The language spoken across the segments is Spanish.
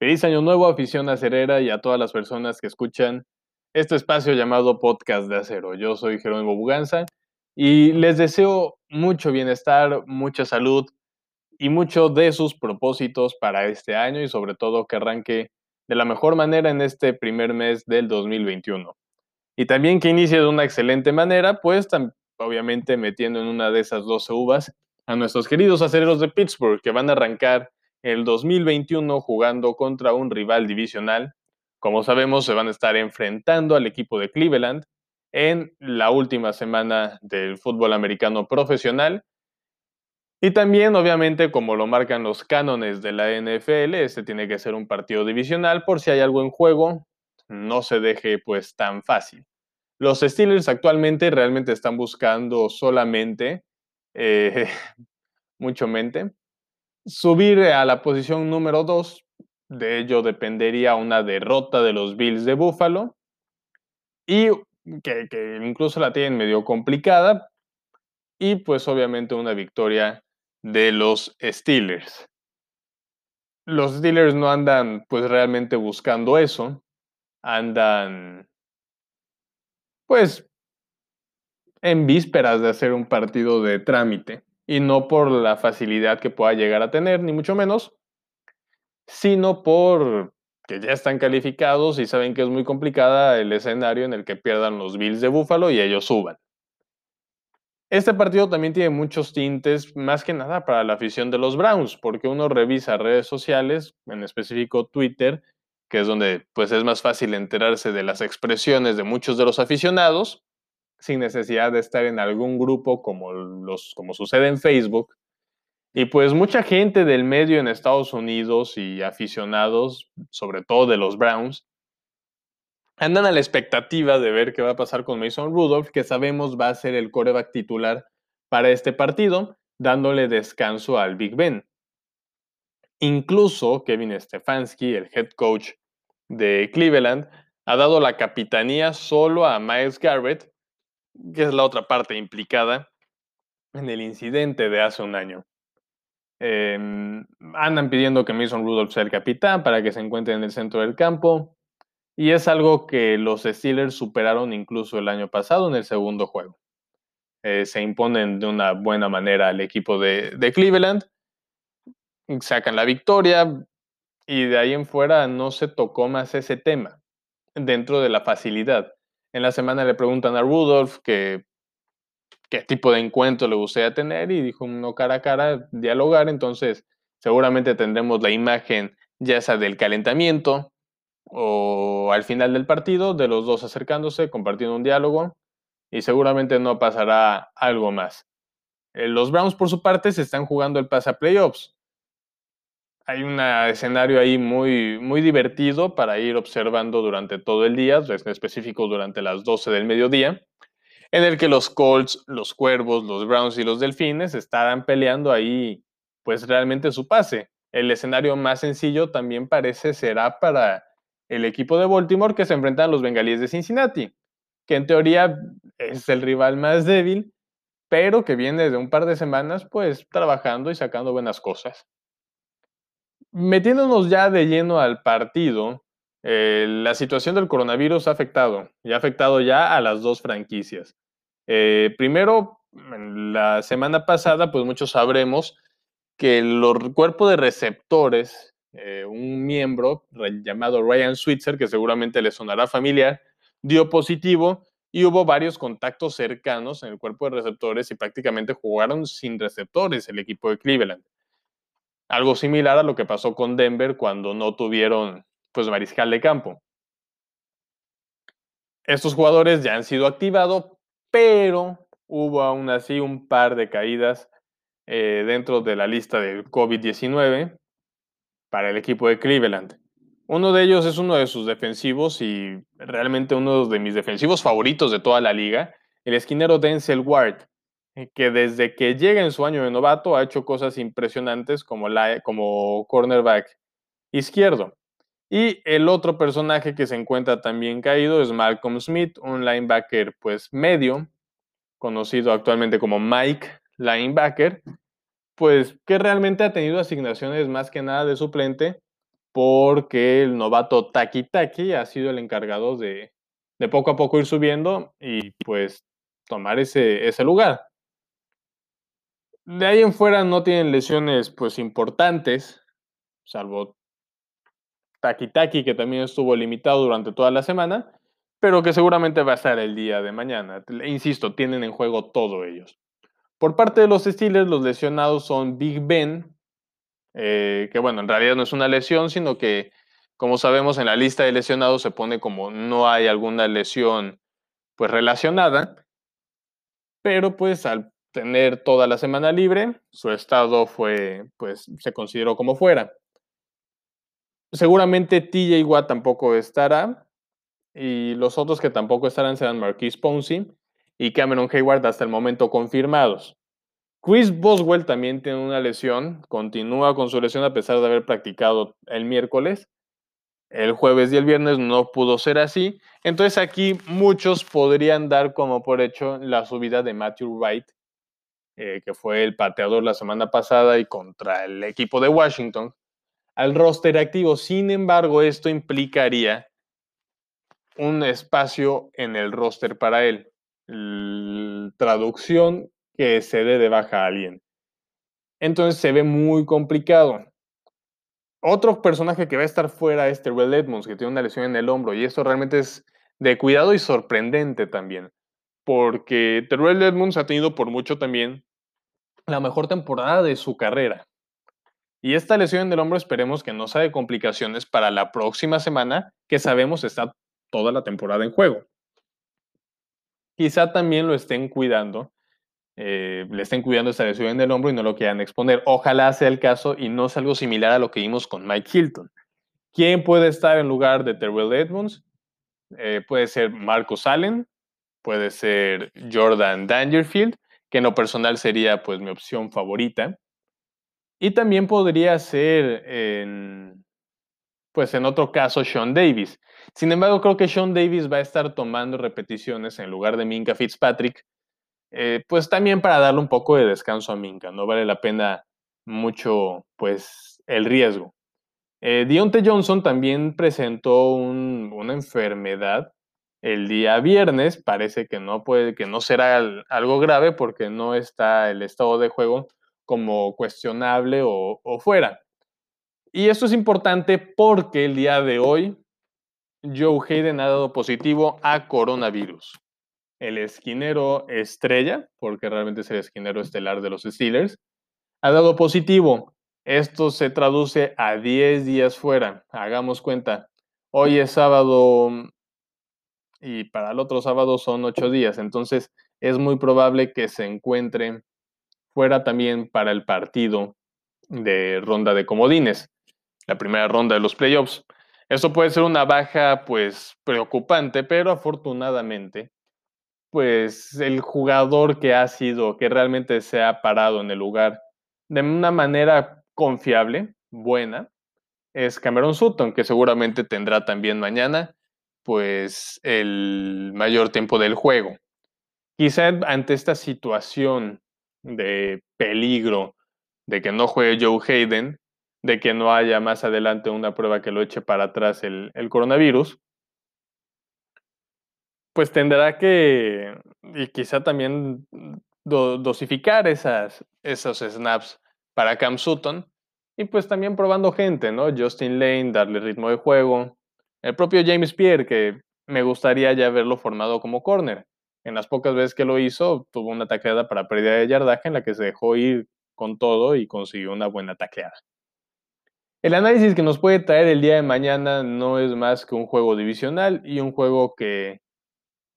Feliz año nuevo, afición acerera y a todas las personas que escuchan este espacio llamado Podcast de Acero. Yo soy Jerónimo Buganza y les deseo mucho bienestar, mucha salud y mucho de sus propósitos para este año y sobre todo que arranque de la mejor manera en este primer mes del 2021. Y también que inicie de una excelente manera, pues obviamente metiendo en una de esas 12 uvas a nuestros queridos acereros de Pittsburgh que van a arrancar el 2021 jugando contra un rival divisional. Como sabemos, se van a estar enfrentando al equipo de Cleveland en la última semana del fútbol americano profesional. Y también, obviamente, como lo marcan los cánones de la NFL, este tiene que ser un partido divisional por si hay algo en juego, no se deje pues tan fácil. Los Steelers actualmente realmente están buscando solamente, eh, mucho mente, subir a la posición número 2. De ello dependería una derrota de los Bills de Buffalo. Y que, que, incluso la tienen medio complicada. Y pues obviamente una victoria de los Steelers. Los Steelers no andan pues realmente buscando eso. Andan pues en vísperas de hacer un partido de trámite y no por la facilidad que pueda llegar a tener, ni mucho menos, sino por que ya están calificados y saben que es muy complicada el escenario en el que pierdan los Bills de Buffalo y ellos suban. Este partido también tiene muchos tintes, más que nada para la afición de los Browns, porque uno revisa redes sociales, en específico Twitter, que es donde pues es más fácil enterarse de las expresiones de muchos de los aficionados, sin necesidad de estar en algún grupo como, los, como sucede en Facebook. Y pues mucha gente del medio en Estados Unidos y aficionados, sobre todo de los Browns, andan a la expectativa de ver qué va a pasar con Mason Rudolph, que sabemos va a ser el coreback titular para este partido, dándole descanso al Big Ben. Incluso Kevin Stefanski, el head coach de Cleveland ha dado la capitanía solo a Miles Garrett, que es la otra parte implicada en el incidente de hace un año. Em, andan pidiendo que Mason Rudolph sea el capitán para que se encuentre en el centro del campo. Y es algo que los Steelers superaron incluso el año pasado en el segundo juego. Eh, se imponen de una buena manera al equipo de, de Cleveland. Sacan la victoria, y de ahí en fuera no se tocó más ese tema dentro de la facilidad. En la semana le preguntan a Rudolph que, qué tipo de encuentro le gustaría tener y dijo uno cara a cara, dialogar, entonces seguramente tendremos la imagen ya sea del calentamiento o al final del partido, de los dos acercándose, compartiendo un diálogo y seguramente no pasará algo más. Eh, los Browns por su parte se están jugando el pase a playoffs hay un escenario ahí muy, muy divertido para ir observando durante todo el día, en específico durante las 12 del mediodía, en el que los Colts, los Cuervos, los Browns y los Delfines estarán peleando ahí, pues realmente su pase. El escenario más sencillo también parece será para el equipo de Baltimore que se enfrentan a los Bengalíes de Cincinnati, que en teoría es el rival más débil, pero que viene de un par de semanas pues trabajando y sacando buenas cosas. Metiéndonos ya de lleno al partido, eh, la situación del coronavirus ha afectado y ha afectado ya a las dos franquicias. Eh, primero, la semana pasada, pues muchos sabremos que el cuerpo de receptores, eh, un miembro llamado Ryan Switzer, que seguramente le sonará familiar, dio positivo y hubo varios contactos cercanos en el cuerpo de receptores y prácticamente jugaron sin receptores el equipo de Cleveland. Algo similar a lo que pasó con Denver cuando no tuvieron pues mariscal de campo. Estos jugadores ya han sido activados, pero hubo aún así un par de caídas eh, dentro de la lista del COVID-19 para el equipo de Cleveland. Uno de ellos es uno de sus defensivos y realmente uno de mis defensivos favoritos de toda la liga, el esquinero Denzel Ward, que desde que llega en su año de novato ha hecho cosas impresionantes como, la, como cornerback izquierdo. Y el otro personaje que se encuentra también caído es Malcolm Smith, un linebacker pues medio, conocido actualmente como Mike Linebacker, pues que realmente ha tenido asignaciones más que nada de suplente porque el novato Taki Taki ha sido el encargado de, de poco a poco ir subiendo y pues tomar ese, ese lugar. De ahí en fuera no tienen lesiones pues importantes, salvo Taki Taki, que también estuvo limitado durante toda la semana, pero que seguramente va a estar el día de mañana. Insisto, tienen en juego todo ellos. Por parte de los Steelers, los lesionados son Big Ben, eh, que bueno, en realidad no es una lesión, sino que, como sabemos, en la lista de lesionados se pone como no hay alguna lesión pues relacionada, pero pues al tener toda la semana libre, su estado fue, pues se consideró como fuera. Seguramente TJ Watt tampoco estará, y los otros que tampoco estarán serán Marquise Ponzi y Cameron Hayward hasta el momento confirmados. Chris Boswell también tiene una lesión, continúa con su lesión a pesar de haber practicado el miércoles. El jueves y el viernes no pudo ser así. Entonces aquí muchos podrían dar como por hecho la subida de Matthew Wright, eh, que fue el pateador la semana pasada y contra el equipo de Washington, al roster activo. Sin embargo, esto implicaría un espacio en el roster para él. traducción que se dé de baja a alguien. Entonces se ve muy complicado. Otro personaje que va a estar fuera es Terrell Edmonds, que tiene una lesión en el hombro, y esto realmente es de cuidado y sorprendente también, porque Terrell Edmonds ha tenido por mucho también la mejor temporada de su carrera. Y esta lesión en el hombro esperemos que no sea de complicaciones para la próxima semana, que sabemos está toda la temporada en juego. Quizá también lo estén cuidando, eh, le estén cuidando esta lesión en el hombro y no lo quieran exponer. Ojalá sea el caso y no sea algo similar a lo que vimos con Mike Hilton. ¿Quién puede estar en lugar de Terrell Edmonds? Eh, puede ser Marcus Allen, puede ser Jordan Dangerfield, que en lo personal sería pues mi opción favorita. Y también podría ser en, pues en otro caso Sean Davis. Sin embargo, creo que Sean Davis va a estar tomando repeticiones en lugar de Minka Fitzpatrick, eh, pues también para darle un poco de descanso a Minka, no vale la pena mucho, pues, el riesgo. Eh, Dionte Johnson también presentó una enfermedad el día viernes, parece que no puede, que no será algo grave porque no está el estado de juego como cuestionable o fuera. Y esto es importante porque el día de hoy Joe Hayden ha dado positivo a coronavirus. El esquinero estrella, porque realmente es el esquinero estelar de los Steelers, ha dado positivo. Esto se traduce a 10 días fuera. Hagamos cuenta. Hoy es sábado y para el otro sábado son 8 días. Entonces es muy probable que se encuentre fuera también para el partido de ronda de comodines la primera ronda de los playoffs. Esto puede ser una baja, pues, preocupante, pero afortunadamente, pues, el jugador que ha sido, que realmente se ha parado en el lugar de una manera confiable, buena, es Cameron Sutton, que seguramente tendrá también mañana, pues, el mayor tiempo del juego. Quizá ante esta situación de peligro de que no juegue Joe Hayden, de que no haya más adelante una prueba que lo eche para atrás el, coronavirus, pues tendrá que, y quizá también dosificar esas, esos snaps para Cam Sutton, y pues también probando gente, ¿no? Justin Lane, darle ritmo de juego, el propio James Pierre, que me gustaría ya verlo formado como corner. En las pocas veces que lo hizo, tuvo una tacleada para pérdida de yardaje en la que se dejó ir con todo y consiguió una buena tacleada. El análisis que nos puede traer el día de mañana no es más que un juego divisional y un juego que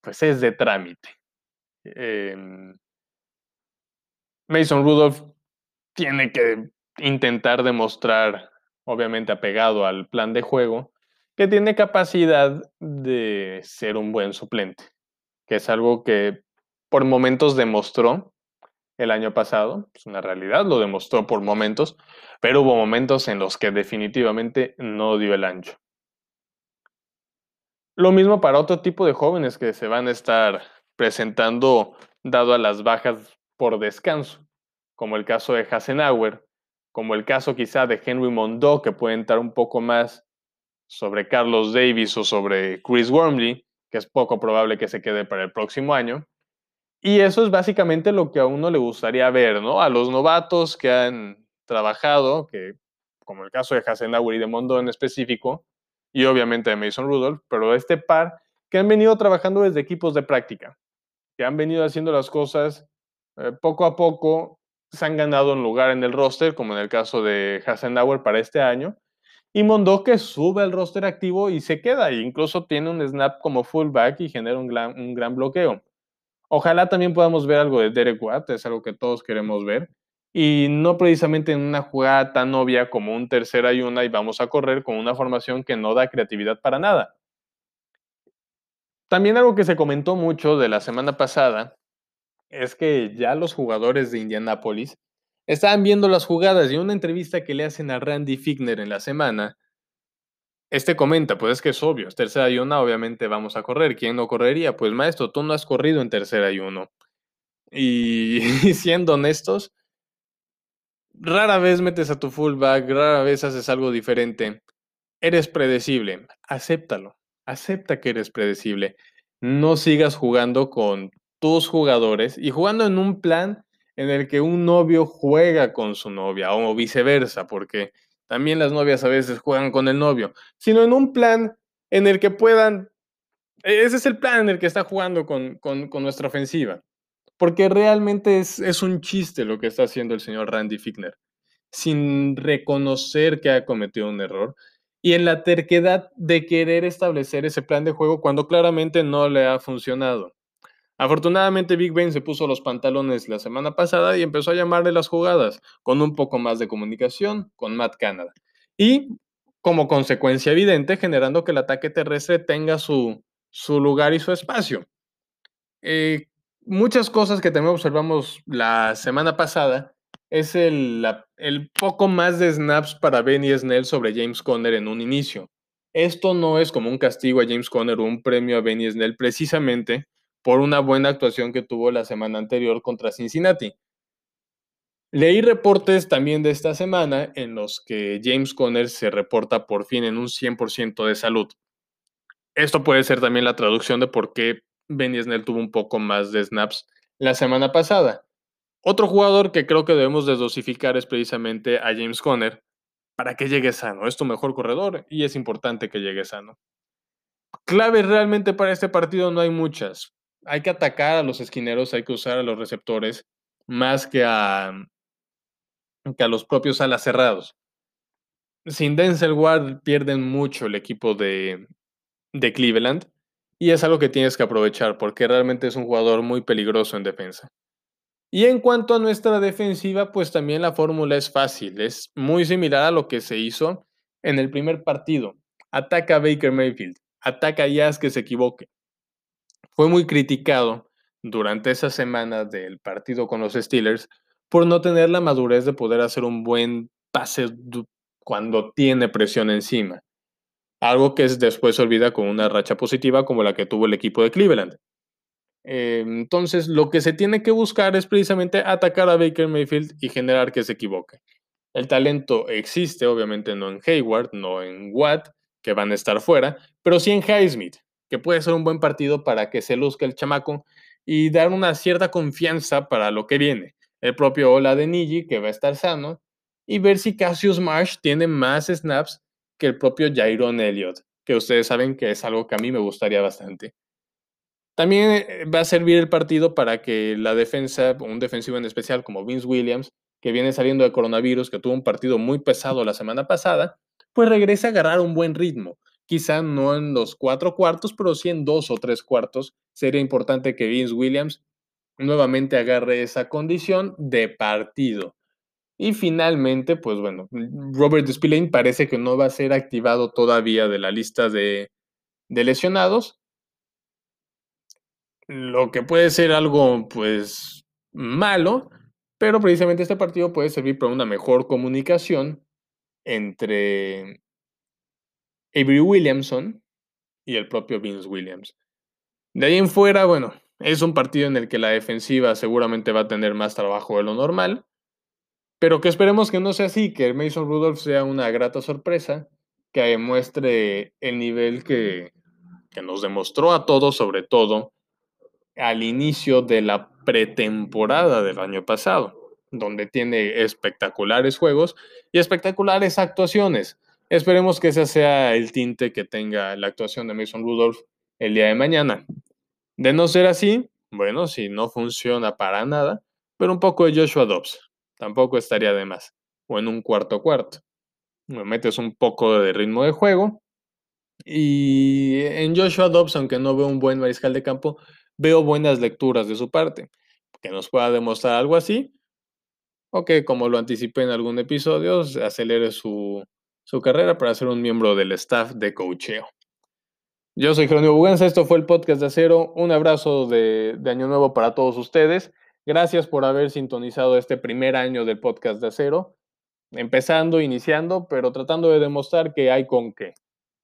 pues es de trámite. Em, Mason Rudolph tiene que intentar demostrar, obviamente apegado al plan de juego, que tiene capacidad de ser un buen suplente, que es algo que por momentos demostró el año pasado, es una realidad, lo demostró por momentos, pero hubo momentos en los que definitivamente no dio el ancho. Lo mismo para otro tipo de jóvenes que se van a estar presentando dado a las bajas por descanso, como el caso de Hasenauer, como el caso quizá de Henry Mondó, que puede entrar un poco más sobre Carlos Davis o sobre Chris Wormley, que es poco probable que se quede para el próximo año. Y eso es básicamente lo que a uno le gustaría ver, ¿no? A los novatos que han trabajado, que como el caso de Hasenauer y de Mondo en específico, y obviamente de Mason Rudolph, pero este par que han venido trabajando desde equipos de práctica, que han venido haciendo las cosas eh, poco a poco, se han ganado un lugar en el roster, como en el caso de Hasenauer para este año, y Mondo que sube al roster activo y se queda, e incluso tiene un snap como fullback y genera un gran, un gran bloqueo. Ojalá también podamos ver algo de Derek Watt, es algo que todos queremos ver. Y no precisamente en una jugada tan obvia como un tercera y una y vamos a correr con una formación que no da creatividad para nada. También algo que se comentó mucho de la semana pasada es que ya los jugadores de Indianápolis estaban viendo las jugadas y una entrevista que le hacen a Randy Figner en la semana, este comenta, pues es que es obvio, es tercera y una, obviamente vamos a correr. ¿Quién no correría? Pues maestro, tú no has corrido en tercera y uno. Y, siendo honestos, rara vez metes a tu fullback, rara vez haces algo diferente. Eres predecible, acéptalo, acepta que eres predecible. No sigas jugando con tus jugadores y jugando en un plan en el que un novio juega con su novia o viceversa, porque también las novias a veces juegan con el novio, sino en un plan en el que puedan, e-, ese es el plan en el que está jugando con, nuestra ofensiva, porque realmente es, es, un chiste lo que está haciendo el señor Randy Fickner, sin reconocer que ha cometido un error y en la terquedad de querer establecer ese plan de juego cuando claramente no le ha funcionado. Afortunadamente Big Ben se puso los pantalones la semana pasada y empezó a llamarle las jugadas con un poco más de comunicación con Matt Canada. Y como consecuencia evidente, generando que el ataque terrestre tenga su, su lugar y su espacio. Eh, muchas cosas que también observamos la semana pasada es el, el poco más de snaps para Benny Snell sobre James Conner en un inicio. Esto no es como un castigo a James Conner o un premio a Benny Snell, precisamente por una buena actuación que tuvo la semana anterior contra Cincinnati. Leí reportes también de esta semana en los que James Conner se reporta por fin en un 100% de salud. Esto puede ser también la traducción de por qué Benny Snell tuvo un poco más de snaps la semana pasada. Otro jugador que creo que debemos desdosificar es precisamente a James Conner para que llegue sano. Es tu mejor corredor y es importante que llegue sano. Claves realmente para este partido no hay muchas hay que atacar a los esquineros, hay que usar a los receptores más que a, que a los propios alas cerrados. Sin Denzel Ward pierden mucho el equipo de, de Cleveland y es algo que tienes que aprovechar porque realmente es un jugador muy peligroso en defensa. Y en cuanto a nuestra defensiva, pues también la fórmula es fácil, es muy similar a lo que se hizo en el primer partido. Ataca a Baker Mayfield, ataca a Jazz que se equivoque, fue muy criticado durante esa semana del partido con los Steelers por no tener la madurez de poder hacer un buen pase cuando tiene presión encima. Algo que después se olvida con una racha positiva como la que tuvo el equipo de Cleveland. Eh, entonces, lo que se tiene que buscar es precisamente atacar a Baker Mayfield y generar que se equivoque. El talento existe, obviamente no en Hayward, no en Watt, que van a estar fuera, pero sí en Highsmith que puede ser un buen partido para que se luzca el chamaco y dar una cierta confianza para lo que viene. El propio Ola de Niji, que va a estar sano, y ver si Cassius Marsh tiene más snaps que el propio Jairon Elliott, que ustedes saben que es algo que a mí me gustaría bastante. También eh, va a servir el partido para que la defensa, un defensivo en especial como Vince Williams, que viene saliendo de coronavirus, que tuvo un partido muy pesado la semana pasada, pues regrese a agarrar un buen ritmo quizá no en los cuatro cuartos, pero sí en dos o tres cuartos. Sería importante que Vince Williams nuevamente agarre esa condición de partido. Y finalmente, pues bueno, Robert Spillane parece que no va a ser activado todavía de la lista de, de lesionados. Lo que puede ser algo, pues, malo, pero precisamente este partido puede servir para una mejor comunicación entre Avery Williamson y el propio Vince Williams. De ahí en fuera, bueno, es un partido en el que la defensiva seguramente va a tener más trabajo de lo normal. Pero que esperemos que no sea así, que Mason Rudolph sea una grata sorpresa, que demuestre el nivel que, que nos demostró a todos, sobre todo al inicio de la pretemporada del año pasado, donde tiene espectaculares juegos y espectaculares actuaciones. Esperemos que ese sea el tinte que tenga la actuación de Mason Rudolph el día de mañana. De no ser así, bueno, si no funciona para nada, pero un poco de Joshua Dobbs, tampoco estaría de más. O en un cuarto cuarto. Me metes un poco de ritmo de juego. Y en Joshua Dobbs, aunque no veo un buen mariscal de campo, veo buenas lecturas de su parte. Que nos pueda demostrar algo así. O que, como lo anticipé en algún episodio, acelere su, su carrera para ser un miembro del staff de coacheo. Yo soy Jerónimo Buganza, esto fue el podcast de Acero. Un abrazo de, de, Año Nuevo para todos ustedes. Gracias por haber sintonizado este primer año del podcast de Acero. Empezando, iniciando, pero tratando de demostrar que hay con qué.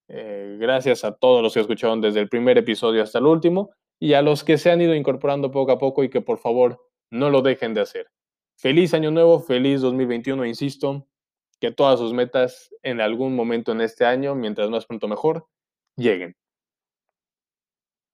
Eh, gracias a todos los que escucharon desde el primer episodio hasta el último y a los que se han ido incorporando poco a poco y que por favor no lo dejen de hacer. Feliz año nuevo, feliz 2021, insisto, que todas sus metas en algún momento en este año, mientras más pronto mejor, lleguen.